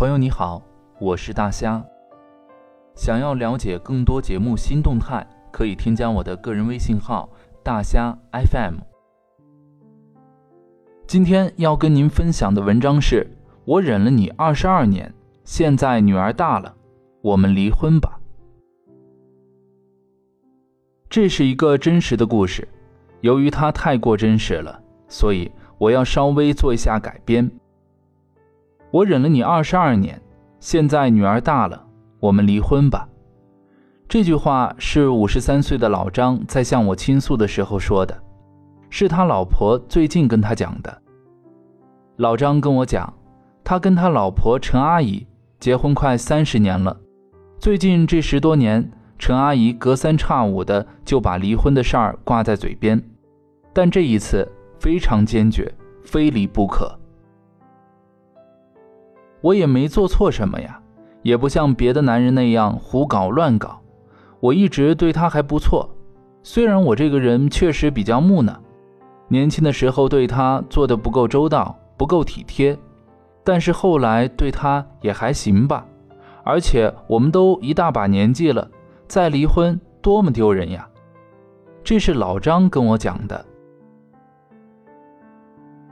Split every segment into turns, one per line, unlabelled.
朋友你好，我是大虾。想要了解更多节目新动态，可以添加我的个人微信号“大虾 FM”。今天要跟您分享的文章是：我忍了你二十二年，现在女儿大了，我们离婚吧。这是一个真实的故事，由于它太过真实了，所以我要稍微做一下改编。我忍了你二十二年，现在女儿大了，我们离婚吧。这句话是五十三岁的老张在向我倾诉的时候说的，是他老婆最近跟他讲的。老张跟我讲，他跟他老婆陈阿姨结婚快三十年了，最近这十多年，陈阿姨隔三差五的就把离婚的事儿挂在嘴边，但这一次非常坚决，非离不可。我也没做错什么呀，也不像别的男人那样胡搞乱搞。我一直对他还不错，虽然我这个人确实比较木讷，年轻的时候对他做的不够周到，不够体贴，但是后来对他也还行吧。而且我们都一大把年纪了，再离婚多么丢人呀！这是老张跟我讲的。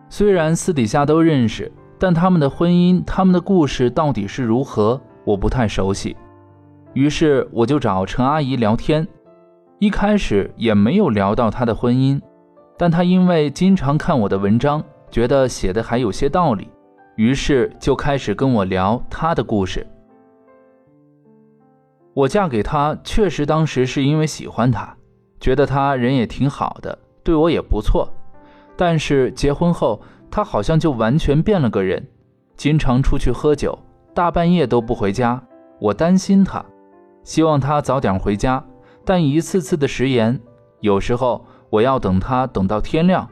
虽然私底下都认识。但他们的婚姻，他们的故事到底是如何，我不太熟悉。于是我就找陈阿姨聊天，一开始也没有聊到她的婚姻，但她因为经常看我的文章，觉得写的还有些道理，于是就开始跟我聊她的故事。我嫁给他，确实当时是因为喜欢他，觉得他人也挺好的，对我也不错。但是结婚后，他好像就完全变了个人，经常出去喝酒，大半夜都不回家。我担心他，希望他早点回家，但一次次的食言，有时候我要等他等到天亮。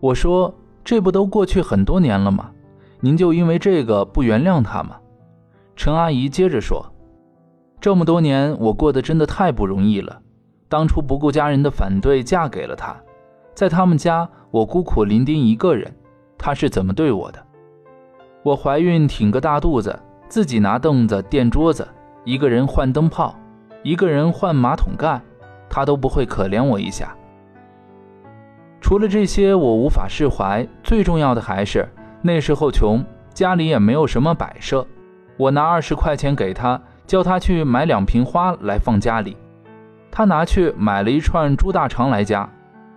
我说：“这不都过去很多年了吗？您就因为这个不原谅他吗？”陈阿姨接着说：“这么多年我过得真的太不容易了，当初不顾家人的反对嫁给了他。”在他们家，我孤苦伶仃一个人，他是怎么对我的？我怀孕挺个大肚子，自己拿凳子垫桌子，一个人换灯泡，一个人换马桶盖，他都不会可怜我一下。除了这些，我无法释怀。最重要的还是那时候穷，家里也没有什么摆设。我拿二十块钱给他，叫他去买两瓶花来放家里，他拿去买了一串猪大肠来家。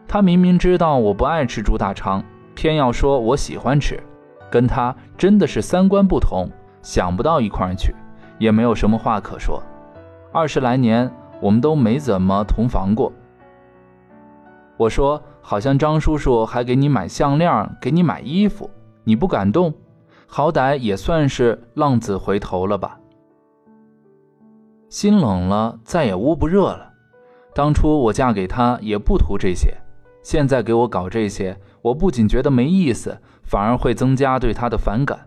他明明知道我不爱吃猪大肠，偏要说我喜欢吃，跟他真的是三观不同，想不到一块去，也没有什么话可说。二十来年，我们都没怎么同房过。我说，好像张叔叔还给你买项链，给你买衣服，你不感动？好歹也算是浪子回头了吧？心冷了，再也捂不热了。当初我嫁给他也不图这些。现在给我搞这些，我不仅觉得没意思，反而会增加对他的反感，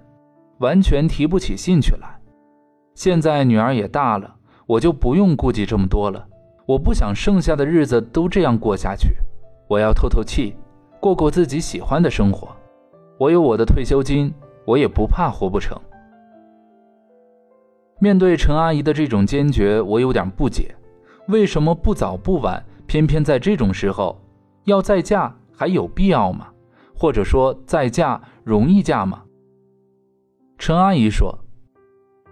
完全提不起兴趣来。现在女儿也大了，我就不用顾忌这么多了。我不想剩下的日子都这样过下去，我要透透气，过过自己喜欢的生活。我有我的退休金，我也不怕活不成。面对陈阿姨的这种坚决，我有点不解，为什么不早不晚，偏偏在这种时候？要再嫁还有必要吗？或者说再嫁容易嫁吗？陈阿姨说：“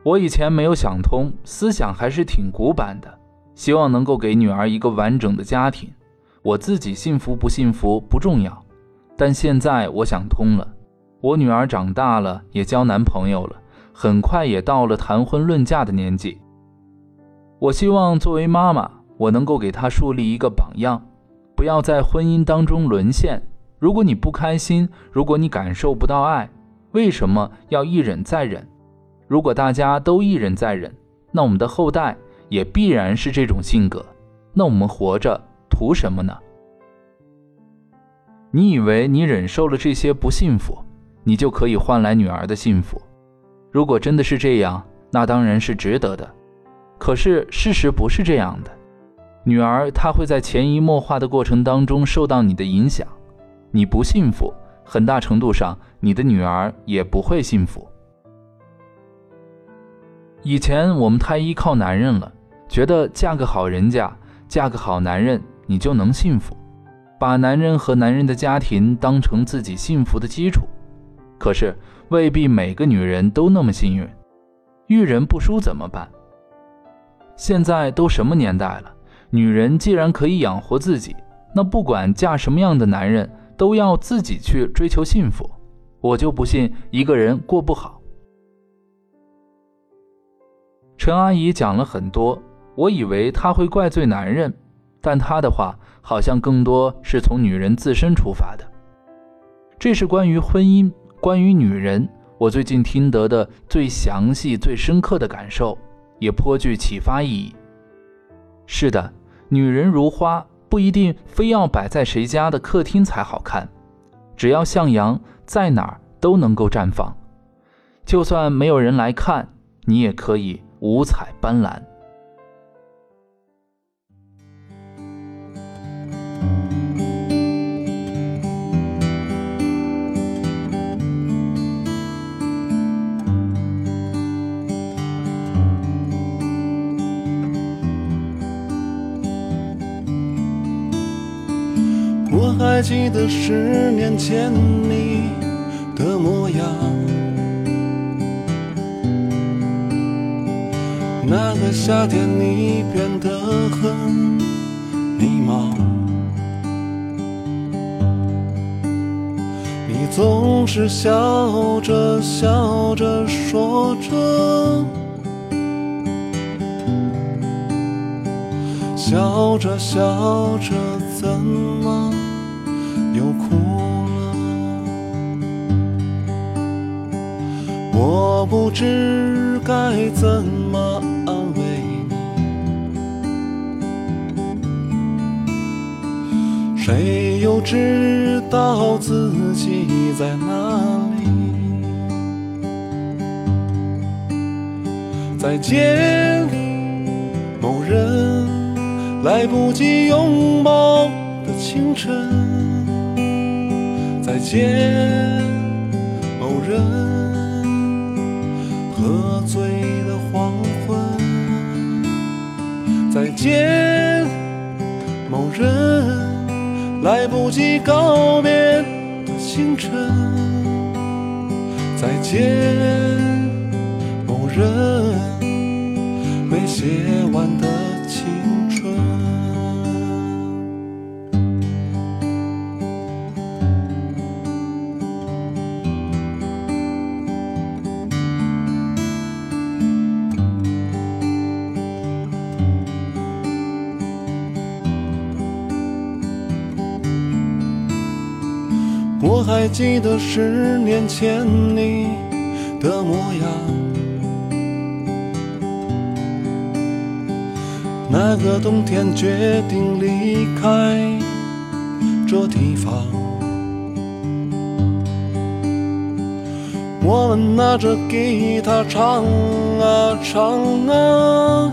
我以前没有想通，思想还是挺古板的，希望能够给女儿一个完整的家庭。我自己幸福不幸福不重要，但现在我想通了。我女儿长大了，也交男朋友了，很快也到了谈婚论嫁的年纪。我希望作为妈妈，我能够给她树立一个榜样。”不要在婚姻当中沦陷。如果你不开心，如果你感受不到爱，为什么要一忍再忍？如果大家都一忍再忍，那我们的后代也必然是这种性格。那我们活着图什么呢？你以为你忍受了这些不幸福，你就可以换来女儿的幸福？如果真的是这样，那当然是值得的。可是事实不是这样的。女儿，她会在潜移默化的过程当中受到你的影响，你不幸福，很大程度上你的女儿也不会幸福。以前我们太依靠男人了，觉得嫁个好人家，嫁个好男人，你就能幸福，把男人和男人的家庭当成自己幸福的基础。可是未必每个女人都那么幸运，遇人不淑怎么办？现在都什么年代了？女人既然可以养活自己，那不管嫁什么样的男人，都要自己去追求幸福。我就不信一个人过不好。陈阿姨讲了很多，我以为她会怪罪男人，但她的话好像更多是从女人自身出发的。这是关于婚姻、关于女人，我最近听得的最详细、最深刻的感受。也颇具启发意义。是的，女人如花，不一定非要摆在谁家的客厅才好看，只要向阳，在哪儿都能够绽放。就算没有人来看，你也可以五彩斑斓。
我还记得十年前你的模样，那个夏天你变得很迷茫，你总是笑着笑着说着，笑着笑着怎么？又哭了，我不知该怎么安慰你，谁又知道自己在哪里？再见，某人，来不及拥抱的清晨。再见，某人，喝醉的黄昏。再见，某人，来不及告别的清晨。再见，某人，没写完的。我还记得十年前你的模样，那个冬天决定离开这地方，我们拿着吉他唱啊唱啊，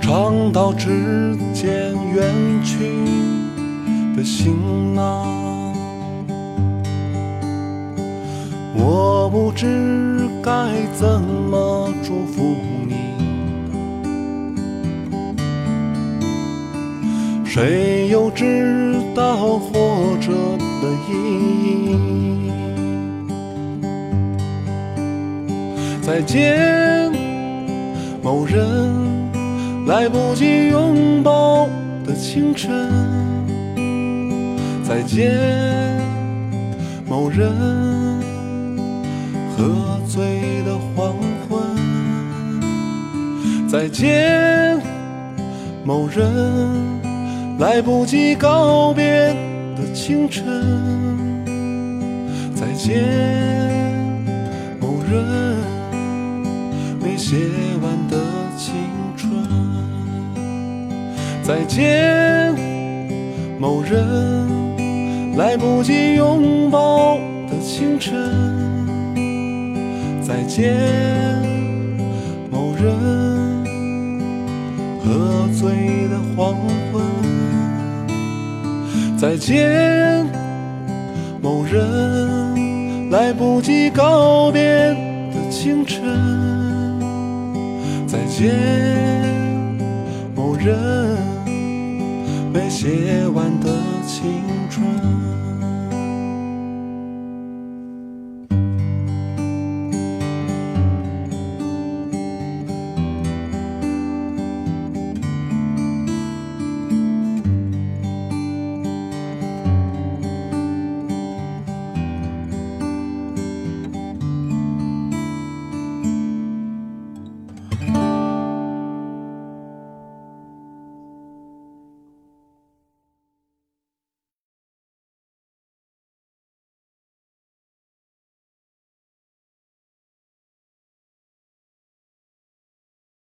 唱到指尖远去。的行囊，我不知该怎么祝福你。谁又知道活着的意义？再见，某人，来不及拥抱的清晨。再见，某人，喝醉的黄昏。再见，某人，来不及告别的清晨。再见，某人，没写完的青春。再见，某人。来不及拥抱的清晨，再见，某人，喝醉的黄昏，再见，某人，来不及告别的清晨。再见，某人，没写完的青春。